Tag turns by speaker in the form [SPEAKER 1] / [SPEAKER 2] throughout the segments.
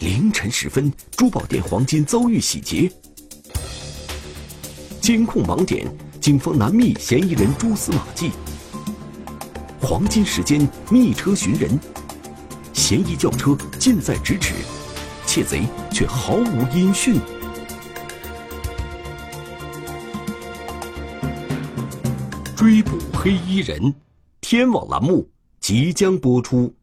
[SPEAKER 1] 凌晨时分，珠宝店黄金遭遇洗劫。监控盲点，警方难觅嫌疑人蛛丝马迹。黄金时间，密车寻人，嫌疑轿车近在咫尺，窃贼却毫无音讯。追捕黑衣人，天网栏目即将播出。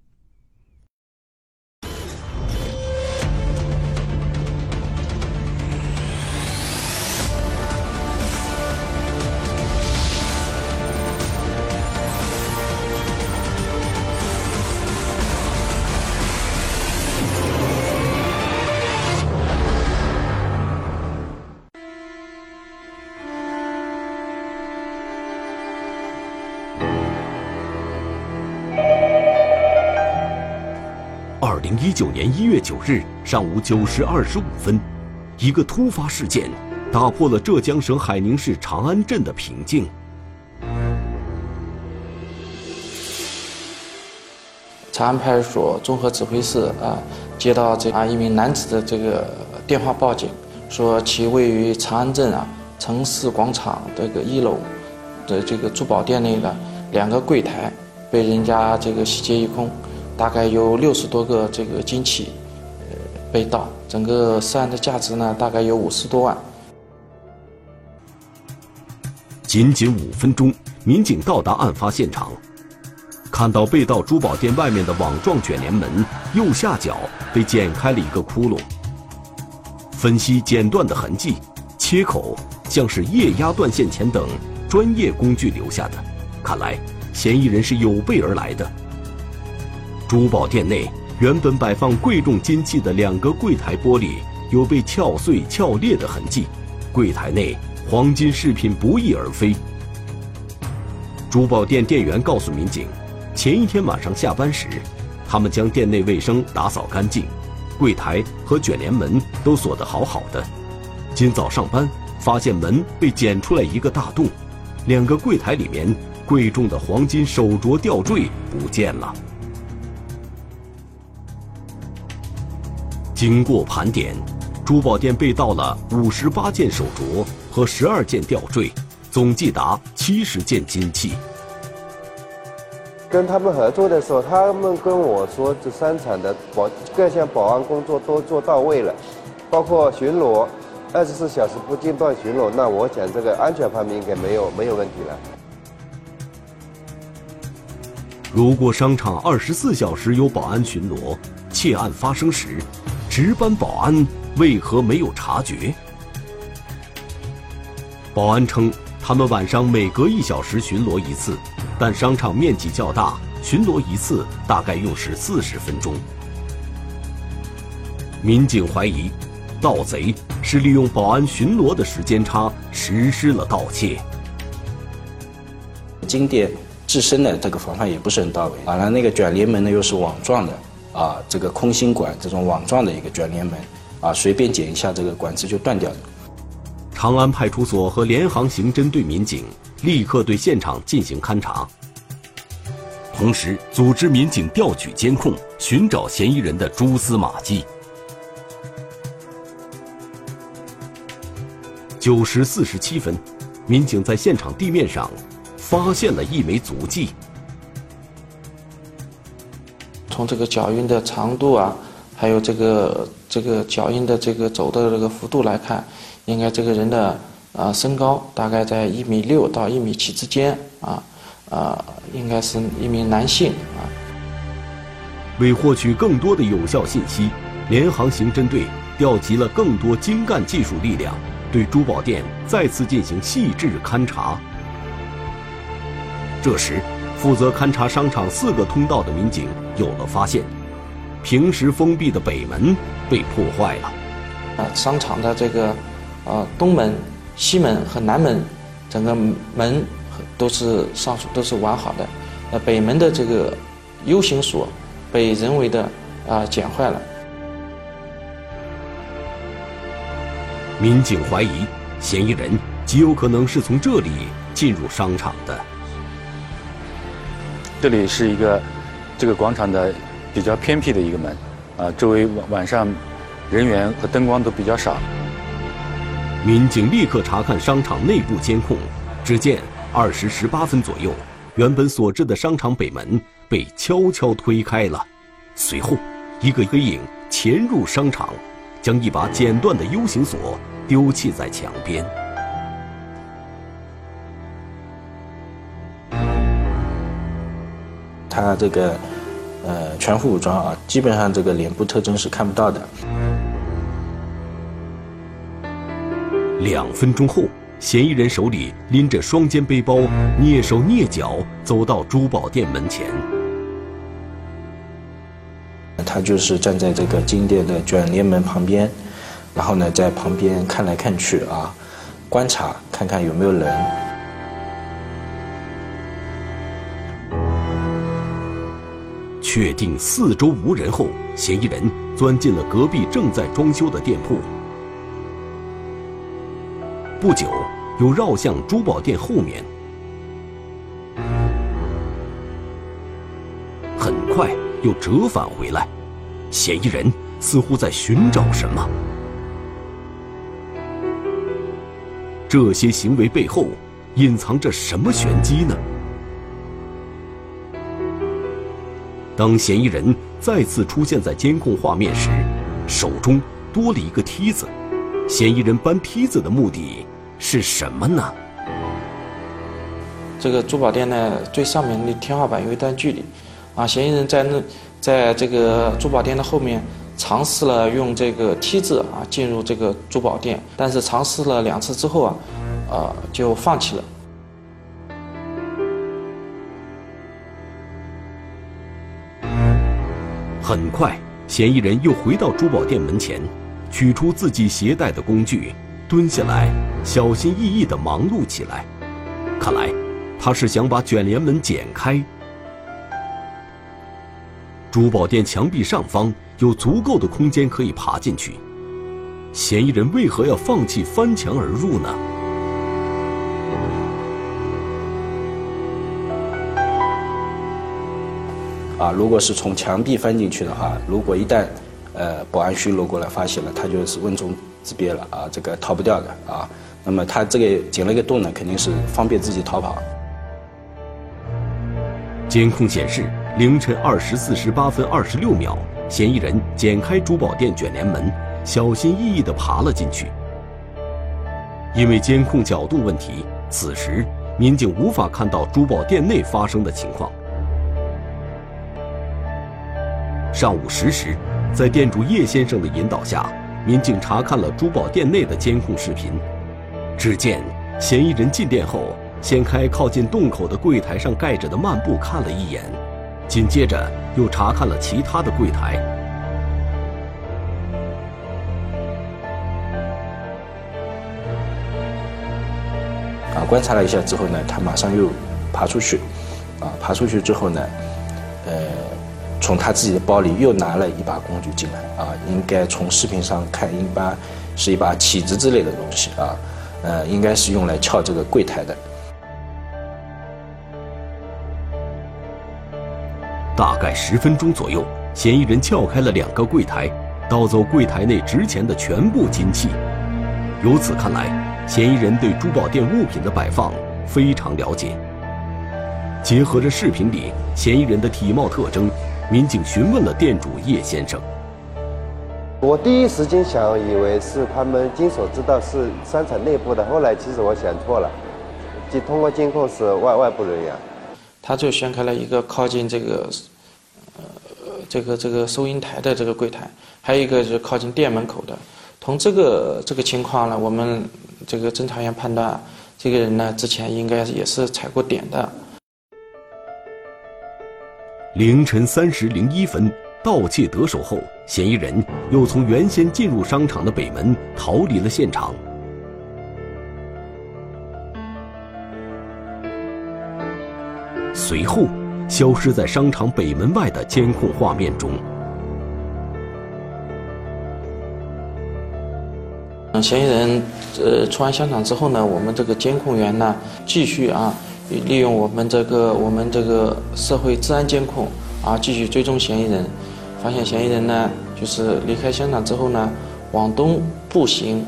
[SPEAKER 1] 一九年一月九日上午九时二十五分，一个突发事件打破了浙江省海宁市长安镇的平静。
[SPEAKER 2] 长安派出所综合指挥室啊，接到这啊一名男子的这个电话报警，说其位于长安镇啊城市广场这个一楼的这个珠宝店内的两个柜台被人家这个洗劫一空。大概有六十多个这个金器，呃，被盗，整个涉案的价值呢，大概有五十多万。
[SPEAKER 1] 仅仅五分钟，民警到达案发现场，看到被盗珠宝店外面的网状卷帘门右下角被剪开了一个窟窿。分析剪断的痕迹，切口像是液压断线钳等专业工具留下的，看来嫌疑人是有备而来的。珠宝店内原本摆放贵重金器的两个柜台玻璃有被撬碎、撬裂的痕迹，柜台内黄金饰品不翼而飞。珠宝店店员告诉民警，前一天晚上下班时，他们将店内卫生打扫干净，柜台和卷帘门都锁得好好的。今早上班发现门被剪出来一个大洞，两个柜台里面贵重的黄金手镯吊坠不见了。经过盘点，珠宝店被盗了五十八件手镯和十二件吊坠，总计达七十件金器。
[SPEAKER 3] 跟他们合作的时候，他们跟我说，这商场的保各项保安工作都做到位了，包括巡逻，二十四小时不间断巡逻。那我讲这个安全方面应该没有没有问题了。
[SPEAKER 1] 如果商场二十四小时有保安巡逻，窃案发生时。值班保安为何没有察觉？保安称，他们晚上每隔一小时巡逻一次，但商场面积较大，巡逻一次大概用时四十分钟。民警怀疑，盗贼是利用保安巡逻的时间差实施了盗窃。
[SPEAKER 2] 金店自身的这个防范也不是很到位，完了那个卷帘门呢又是网状的。啊，这个空心管这种网状的一个卷帘门，啊，随便剪一下，这个管子就断掉了。
[SPEAKER 1] 长安派出所和联航刑侦队民警立刻对现场进行勘查，同时组织民警调取监控，寻找嫌疑人的蛛丝马迹。九时四十七分，民警在现场地面上发现了一枚足迹。
[SPEAKER 2] 从这个脚印的长度啊，还有这个这个脚印的这个走的这个幅度来看，应该这个人的啊身高大概在一米六到一米七之间啊啊，应该是一名男性啊。
[SPEAKER 1] 为获取更多的有效信息，联航刑侦队调集了更多精干技术力量，对珠宝店再次进行细致勘查。这时。负责勘察商场四个通道的民警有了发现，平时封闭的北门被破坏了。
[SPEAKER 2] 啊，商场的这个，呃，东门、西门和南门，整个门都是上锁，都是完好的。那北门的这个 U 型锁被人为的啊剪坏了。
[SPEAKER 1] 民警怀疑，嫌疑人极有可能是从这里进入商场的。
[SPEAKER 4] 这里是一个这个广场的比较偏僻的一个门，啊，周围晚晚上人员和灯光都比较少。
[SPEAKER 1] 民警立刻查看商场内部监控，只见二时十八分左右，原本锁着的商场北门被悄悄推开了，随后，一个黑影潜入商场，将一把剪断的 U 型锁丢弃在墙边。
[SPEAKER 5] 他这个，呃，全副武装啊，基本上这个脸部特征是看不到的。
[SPEAKER 1] 两分钟后，嫌疑人手里拎着双肩背包，蹑手蹑脚走到珠宝店门前。
[SPEAKER 5] 他就是站在这个金店的卷帘门旁边，然后呢，在旁边看来看去啊，观察看看有没有人。
[SPEAKER 1] 确定四周无人后，嫌疑人钻进了隔壁正在装修的店铺。不久，又绕向珠宝店后面。很快又折返回来，嫌疑人似乎在寻找什么。这些行为背后隐藏着什么玄机呢？当嫌疑人再次出现在监控画面时，手中多了一个梯子。嫌疑人搬梯子的目的是什么呢？
[SPEAKER 2] 这个珠宝店呢，最上面的天花板有一段距离，啊，嫌疑人在那，在这个珠宝店的后面尝试了用这个梯子啊进入这个珠宝店，但是尝试了两次之后啊，啊就放弃了。
[SPEAKER 1] 很快，嫌疑人又回到珠宝店门前，取出自己携带的工具，蹲下来，小心翼翼地忙碌起来。看来，他是想把卷帘门剪开。珠宝店墙壁上方有足够的空间可以爬进去，嫌疑人为何要放弃翻墙而入呢？
[SPEAKER 5] 啊，如果是从墙壁翻进去的话，如果一旦，呃，保安巡逻过来发现了，他就是瓮中之鳖了啊，这个逃不掉的啊。那么他这个剪了一个洞呢，肯定是方便自己逃跑。
[SPEAKER 1] 监控显示，凌晨二时四十八分二十六秒，嫌疑人剪开珠宝店卷帘门，小心翼翼地爬了进去。因为监控角度问题，此时民警无法看到珠宝店内发生的情况。上午十时，在店主叶先生的引导下，民警查看了珠宝店内的监控视频。只见嫌疑人进店后，掀开靠近洞口的柜台上盖着的幔布看了一眼，紧接着又查看了其他的柜台。
[SPEAKER 5] 啊，观察了一下之后呢，他马上又爬出去，啊，爬出去之后呢，呃。从他自己的包里又拿了一把工具进来啊，应该从视频上看，一般是一把起子之类的东西啊，呃，应该是用来撬这个柜台的。
[SPEAKER 1] 大概十分钟左右，嫌疑人撬开了两个柜台，盗走柜台内值钱的全部金器。由此看来，嫌疑人对珠宝店物品的摆放非常了解。结合着视频里嫌疑人的体貌特征。民警询问了店主叶先生。
[SPEAKER 3] 我第一时间想以为是他们经手知道是商场内部的，后来其实我想错了，就通过监控是外外部人员。
[SPEAKER 2] 他就掀开了一个靠近这个，呃，这个这个收银台的这个柜台，还有一个是靠近店门口的。从这个这个情况呢，我们这个侦查员判断，这个人呢之前应该也是踩过点的。
[SPEAKER 1] 凌晨三时零一分，盗窃得手后，嫌疑人又从原先进入商场的北门逃离了现场，随后消失在商场北门外的监控画面中。
[SPEAKER 2] 嫌疑人呃出完商场之后呢，我们这个监控员呢继续啊。利用我们这个我们这个社会治安监控啊，继续追踪嫌疑人，发现嫌疑人呢就是离开现场之后呢，往东步行。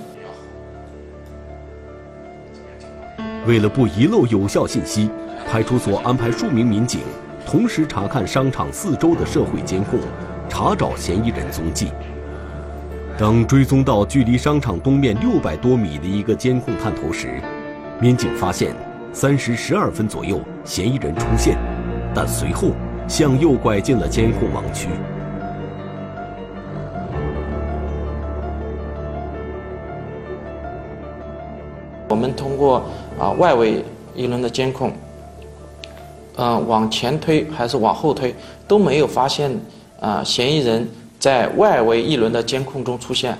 [SPEAKER 1] 为了不遗漏有效信息，派出所安排数名民警同时查看商场四周的社会监控，查找嫌疑人踪迹。当追踪到距离商场东面六百多米的一个监控探头时，民警发现三时十二分左右嫌疑人出现，但随后向右拐进了监控盲区。
[SPEAKER 2] 我们通过啊外围一轮的监控，嗯，往前推还是往后推都没有发现啊嫌疑人在外围一轮的监控中出现。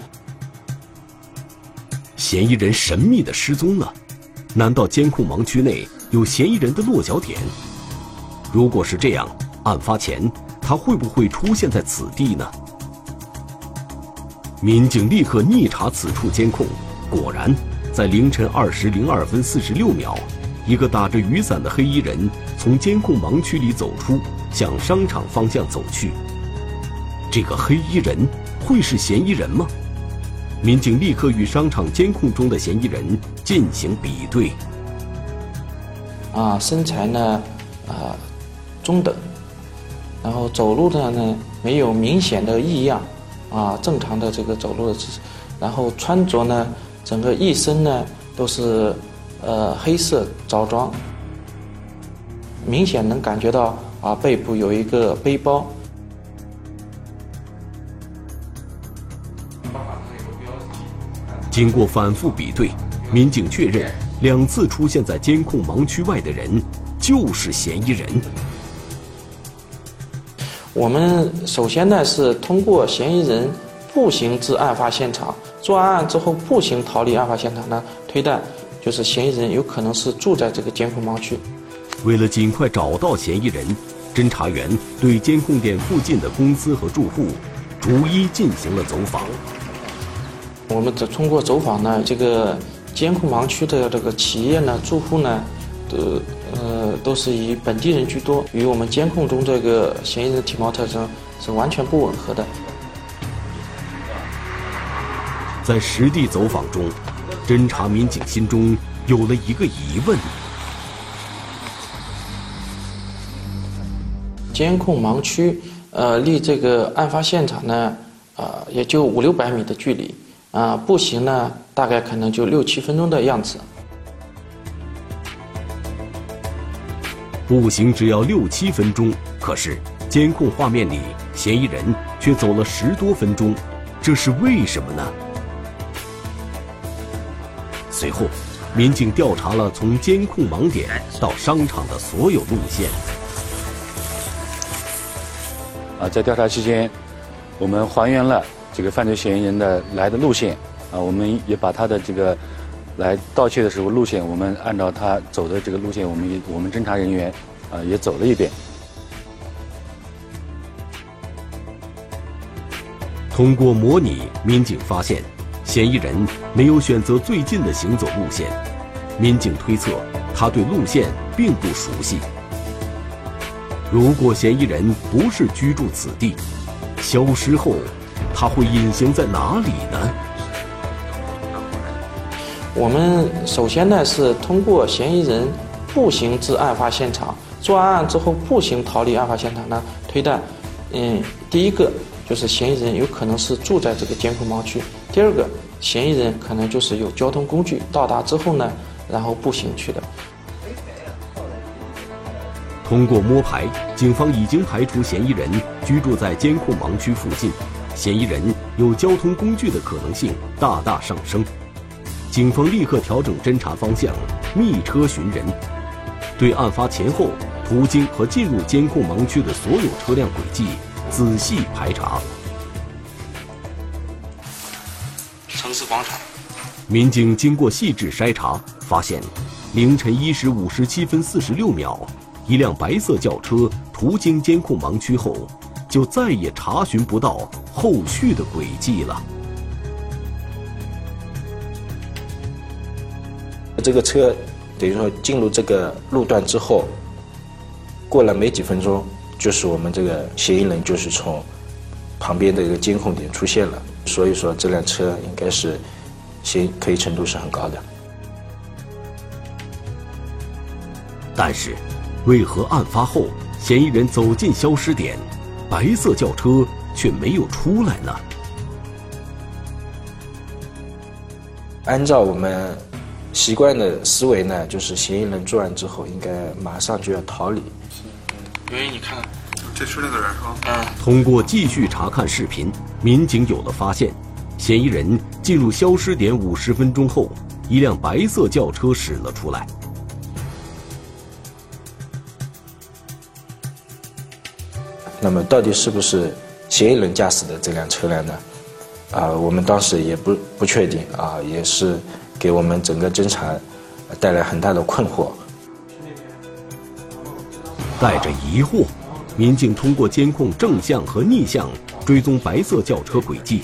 [SPEAKER 1] 嫌疑人神秘的失踪了，难道监控盲区内有嫌疑人的落脚点？如果是这样，案发前他会不会出现在此地呢？民警立刻逆查此处监控，果然。在凌晨二时零二分四十六秒，一个打着雨伞的黑衣人从监控盲区里走出，向商场方向走去。这个黑衣人会是嫌疑人吗？民警立刻与商场监控中的嫌疑人进行比对。
[SPEAKER 2] 啊，身材呢，啊，中等，然后走路的呢没有明显的异样，啊，正常的这个走路的姿势，然后穿着呢。整个一身呢都是呃黑色着装，明显能感觉到啊背部有一个背包。
[SPEAKER 1] 经过反复比对，民警确认两次出现在监控盲区外的人就是嫌疑人。
[SPEAKER 2] 我们首先呢是通过嫌疑人步行至案发现场。作案之后步行逃离案发现场呢，推断就是嫌疑人有可能是住在这个监控盲区。
[SPEAKER 1] 为了尽快找到嫌疑人，侦查员对监控点附近的公司和住户逐一进行了走访。
[SPEAKER 2] 我们这通过走访呢，这个监控盲区的这个企业呢、住户呢，都呃都是以本地人居多，与我们监控中这个嫌疑人体貌特征是完全不吻合的。
[SPEAKER 1] 在实地走访中，侦查民警心中有了一个疑问：
[SPEAKER 2] 监控盲区，呃，离这个案发现场呢，呃，也就五六百米的距离，啊，步行呢，大概可能就六七分钟的样子。
[SPEAKER 1] 步行只要六七分钟，可是监控画面里嫌疑人却走了十多分钟，这是为什么呢？随后，民警调查了从监控盲点到商场的所有路线。
[SPEAKER 4] 啊，在调查期间，我们还原了这个犯罪嫌疑人的来的路线。啊，我们也把他的这个来盗窃的时候路线，我们按照他走的这个路线，我们也我们侦查人员啊也走了一遍。
[SPEAKER 1] 通过模拟，民警发现。嫌疑人没有选择最近的行走路线，民警推测他对路线并不熟悉。如果嫌疑人不是居住此地，消失后他会隐形在哪里呢？
[SPEAKER 2] 我们首先呢是通过嫌疑人步行至案发现场，作案之后步行逃离案发现场呢，推断，嗯，第一个就是嫌疑人有可能是住在这个监控盲区，第二个。嫌疑人可能就是有交通工具到达之后呢，然后步行去的。
[SPEAKER 1] 通过摸排，警方已经排除嫌疑人居住在监控盲区附近，嫌疑人有交通工具的可能性大大上升。警方立刻调整侦查方向，密车寻人，对案发前后途经和进入监控盲区的所有车辆轨迹仔细排查。
[SPEAKER 2] 城市广场，
[SPEAKER 1] 民警经过细致筛查，发现凌晨一时五十七分四十六秒，一辆白色轿车途经监控盲区后，就再也查询不到后续的轨迹了。
[SPEAKER 5] 这个车等于说进入这个路段之后，过了没几分钟，就是我们这个嫌疑人就是从旁边的一个监控点出现了，所以说这辆车应该是嫌可疑程度是很高的。
[SPEAKER 1] 但是，为何案发后嫌疑人走进消失点，白色轿车却没有出来呢？
[SPEAKER 5] 按照我们习惯的思维呢，就是嫌疑人作案之后应该马上就要逃离。
[SPEAKER 2] 因为你看，
[SPEAKER 6] 这是那个人是吧？
[SPEAKER 2] 嗯，
[SPEAKER 1] 通过继续查看视频，民警有了发现：嫌疑人进入消失点五十分钟后，一辆白色轿车驶了出来。
[SPEAKER 5] 那么，到底是不是嫌疑人驾驶的这辆车辆呢？啊，我们当时也不不确定啊，也是给我们整个侦查带来很大的困惑。
[SPEAKER 1] 带着疑惑，民警通过监控正向和逆向追踪白色轿车轨迹，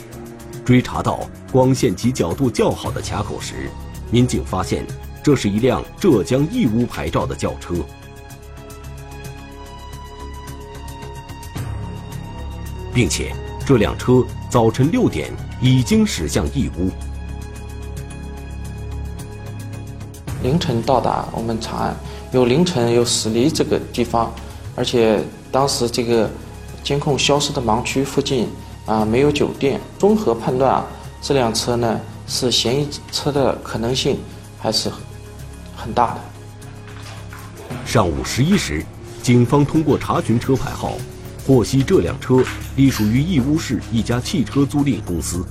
[SPEAKER 1] 追查到光线及角度较好的卡口时，民警发现这是一辆浙江义乌牌照的轿车，并且这辆车早晨六点已经驶向义乌。
[SPEAKER 2] 凌晨到达我们长安，有凌晨有驶离这个地方，而且当时这个监控消失的盲区附近啊没有酒店，综合判断啊这辆车呢是嫌疑车的可能性还是很大的。
[SPEAKER 1] 上午十一时，警方通过查询车牌号，获悉这辆车隶属于义乌市一家汽车租赁公司。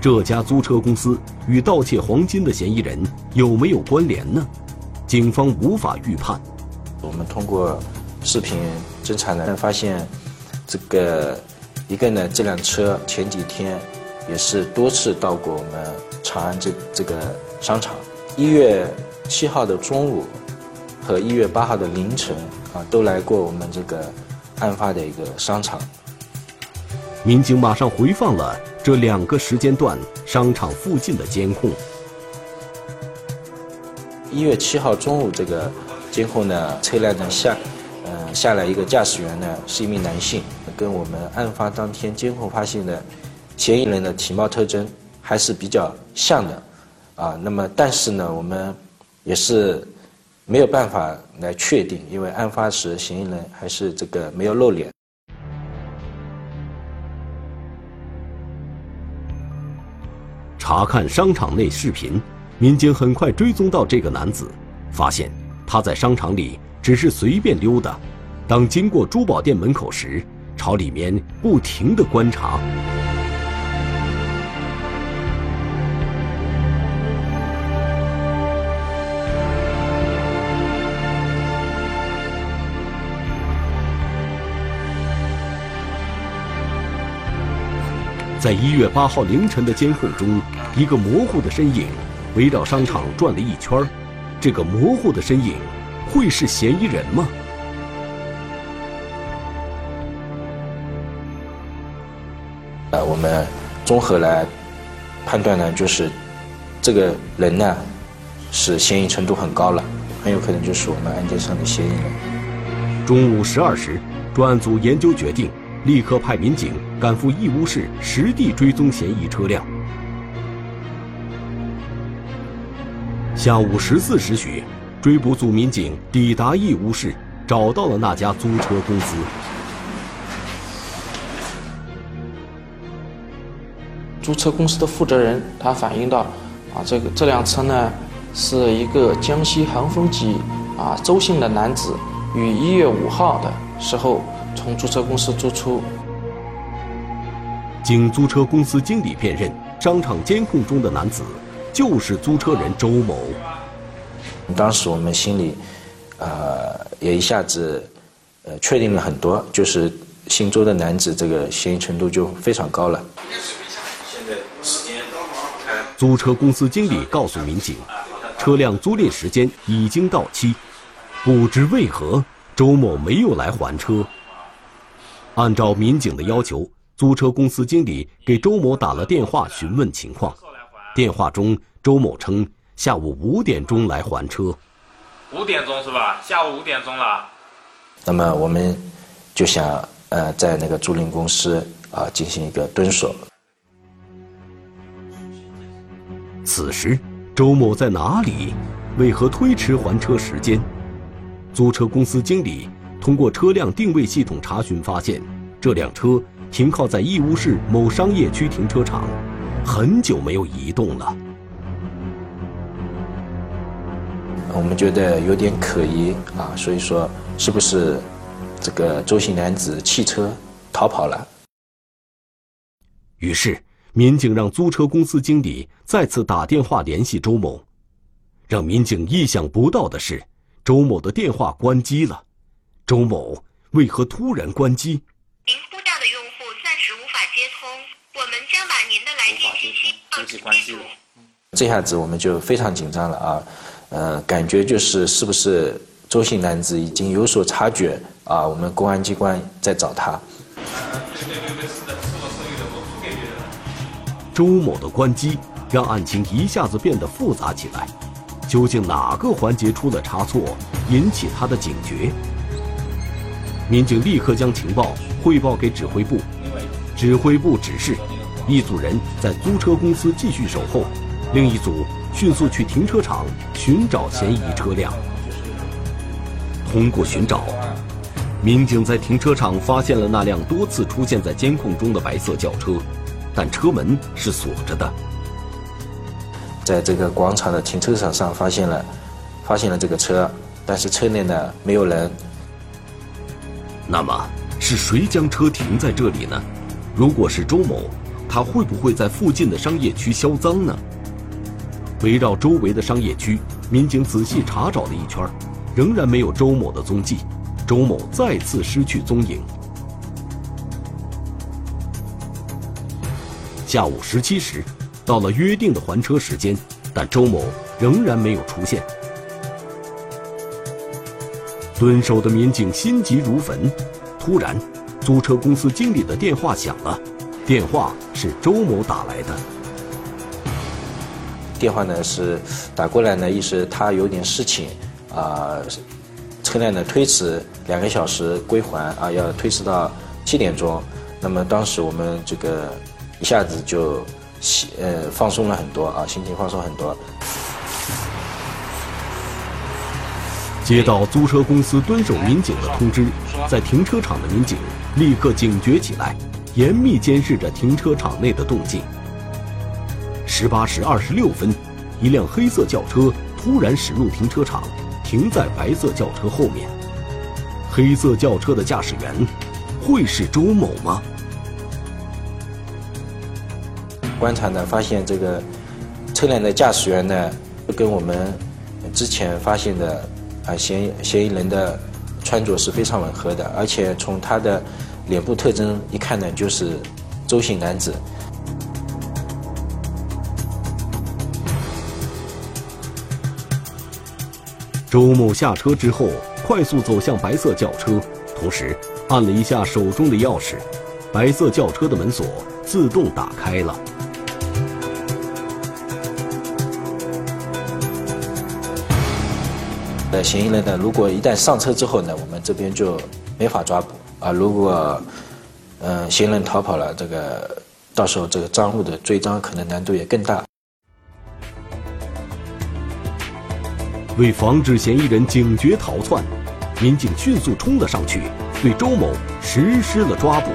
[SPEAKER 1] 这家租车公司与盗窃黄金的嫌疑人有没有关联呢？警方无法预判。
[SPEAKER 5] 我们通过视频侦查呢，发现这个一个呢，这辆车前几天也是多次到过我们长安这这个商场。一月七号的中午和一月八号的凌晨啊，都来过我们这个案发的一个商场。
[SPEAKER 1] 民警马上回放了这两个时间段商场附近的监控。
[SPEAKER 5] 一月七号中午，这个监控呢，车辆呢下，呃，下来一个驾驶员呢是一名男性，跟我们案发当天监控发现的嫌疑人的体貌特征还是比较像的，啊，那么但是呢，我们也是没有办法来确定，因为案发时嫌疑人还是这个没有露脸。
[SPEAKER 1] 查看商场内视频，民警很快追踪到这个男子，发现他在商场里只是随便溜达，当经过珠宝店门口时，朝里面不停地观察。在一月八号凌晨的监控中，一个模糊的身影围绕商场转了一圈。这个模糊的身影，会是嫌疑人吗？
[SPEAKER 5] 呃，我们综合来判断呢，就是这个人呢是嫌疑程度很高了，很有可能就是我们案件上的嫌疑人。
[SPEAKER 1] 中午十二时，专案组研究决定，立刻派民警赶赴义乌市实地追踪嫌疑车辆。下午十四时许，追捕组民警抵达义乌市，找到了那家租车公司。
[SPEAKER 2] 租车公司的负责人他反映到，啊，这个这辆车呢是一个江西恒丰籍啊周姓的男子，于一月五号的时候从租车公司租出。
[SPEAKER 1] 经租车公司经理辨认，商场监控中的男子就是租车人周某。
[SPEAKER 5] 当时我们心里，呃，也一下子，呃，确定了很多，就是姓周的男子这个嫌疑程度就非常高了。
[SPEAKER 1] 租车公司经理告诉民警，车辆租赁时间已经到期，不知为何周某没有来还车。按照民警的要求，租车公司经理给周某打了电话询问情况。电话中，周某称下午五点钟来还车。
[SPEAKER 7] 五点钟是吧？下午五点钟了。
[SPEAKER 5] 那么我们就想，呃，在那个租赁公司啊进行一个蹲守。
[SPEAKER 1] 此时，周某在哪里？为何推迟还车时间？租车公司经理通过车辆定位系统查询发现，这辆车停靠在义乌市某商业区停车场，很久没有移动了。
[SPEAKER 5] 我们觉得有点可疑啊，所以说是不是这个周姓男子弃车逃跑了？
[SPEAKER 1] 于是，民警让租车公司经理再次打电话联系周某。让民警意想不到的是，周某的电话关机了。周某为何突然关机？
[SPEAKER 8] 您呼叫的用户暂时无法接通，我们将把您的来电信息
[SPEAKER 7] 报记关机了。
[SPEAKER 5] 这下子我们就非常紧张了啊，呃，感觉就是是不是周姓男子已经有所察觉啊？我们公安机关在找他。
[SPEAKER 1] 周某的关机让案情一下子变得复杂起来。究竟哪个环节出了差错，引起他的警觉？民警立刻将情报汇报给指挥部，指挥部指示一组人在租车公司继续守候，另一组迅速去停车场寻找嫌疑车辆。通过寻找，民警在停车场发现了那辆多次出现在监控中的白色轿车，但车门是锁着的。
[SPEAKER 5] 在这个广场的停车场上发现了，发现了这个车，但是车内呢没有人。
[SPEAKER 1] 那么是谁将车停在这里呢？如果是周某，他会不会在附近的商业区销赃呢？围绕周围的商业区，民警仔细查找了一圈，仍然没有周某的踪迹，周某再次失去踪影。下午十七时。到了约定的还车时间，但周某仍然没有出现。蹲守的民警心急如焚。突然，租车公司经理的电话响了，电话是周某打来的。
[SPEAKER 5] 电话呢是打过来呢，意思他有点事情，啊，车辆呢推迟两个小时归还啊，要推迟到七点钟。那么当时我们这个一下子就。呃，放松了很多啊，心情放松很多。
[SPEAKER 1] 接到租车公司蹲守民警的通知，在停车场的民警立刻警觉起来，严密监视着停车场内的动静。十八时二十六分，一辆黑色轿车突然驶入停车场，停在白色轿车后面。黑色轿车的驾驶员会是周某吗？
[SPEAKER 5] 观察呢，发现这个车辆的驾驶员呢，跟我们之前发现的啊嫌嫌疑人的穿着是非常吻合的，而且从他的脸部特征一看呢，就是周姓男子。
[SPEAKER 1] 周某下车之后，快速走向白色轿车，同时按了一下手中的钥匙，白色轿车的门锁自动打开了。
[SPEAKER 5] 嫌疑人呢？如果一旦上车之后呢，我们这边就没法抓捕啊。如果嗯嫌疑人逃跑了，这个到时候这个赃物的追赃可能难度也更大。
[SPEAKER 1] 为防止嫌疑人警觉逃窜，民警迅速冲了上去，对周某实施了抓捕。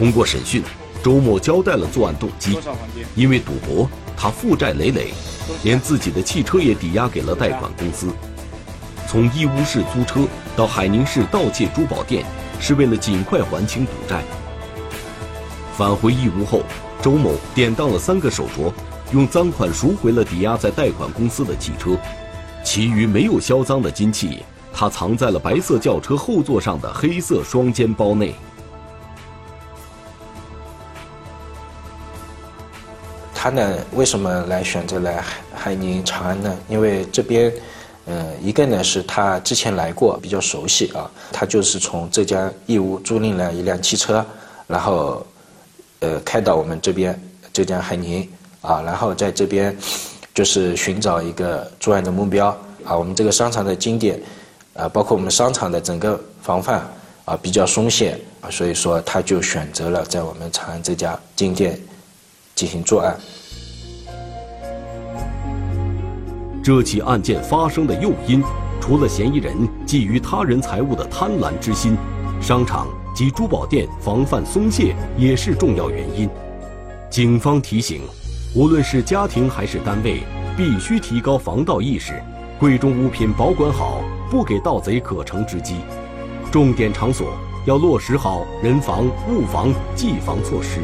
[SPEAKER 1] 通过审讯，周某交代了作案动机。因为赌博，他负债累累，连自己的汽车也抵押给了贷款公司。从义乌市租车到海宁市盗窃珠宝店，是为了尽快还清赌债。返回义乌后，周某典当了三个手镯，用赃款赎回了抵押在贷款公司的汽车。其余没有销赃的金器，他藏在了白色轿车后座上的黑色双肩包内。
[SPEAKER 5] 他呢，为什么来选择来海海宁长安呢？因为这边，呃，一个呢是他之前来过，比较熟悉啊。他就是从浙江义乌租赁了一辆汽车，然后，呃，开到我们这边浙江海宁啊，然后在这边就是寻找一个作案的目标啊。我们这个商场的经典啊，包括我们商场的整个防范啊比较松懈啊，所以说他就选择了在我们长安这家金店进行作案。
[SPEAKER 1] 这起案件发生的诱因，除了嫌疑人觊觎他人财物的贪婪之心，商场及珠宝店防范松懈也是重要原因。警方提醒，无论是家庭还是单位，必须提高防盗意识，贵重物品保管好，不给盗贼可乘之机。重点场所要落实好人防、物防、技防措施。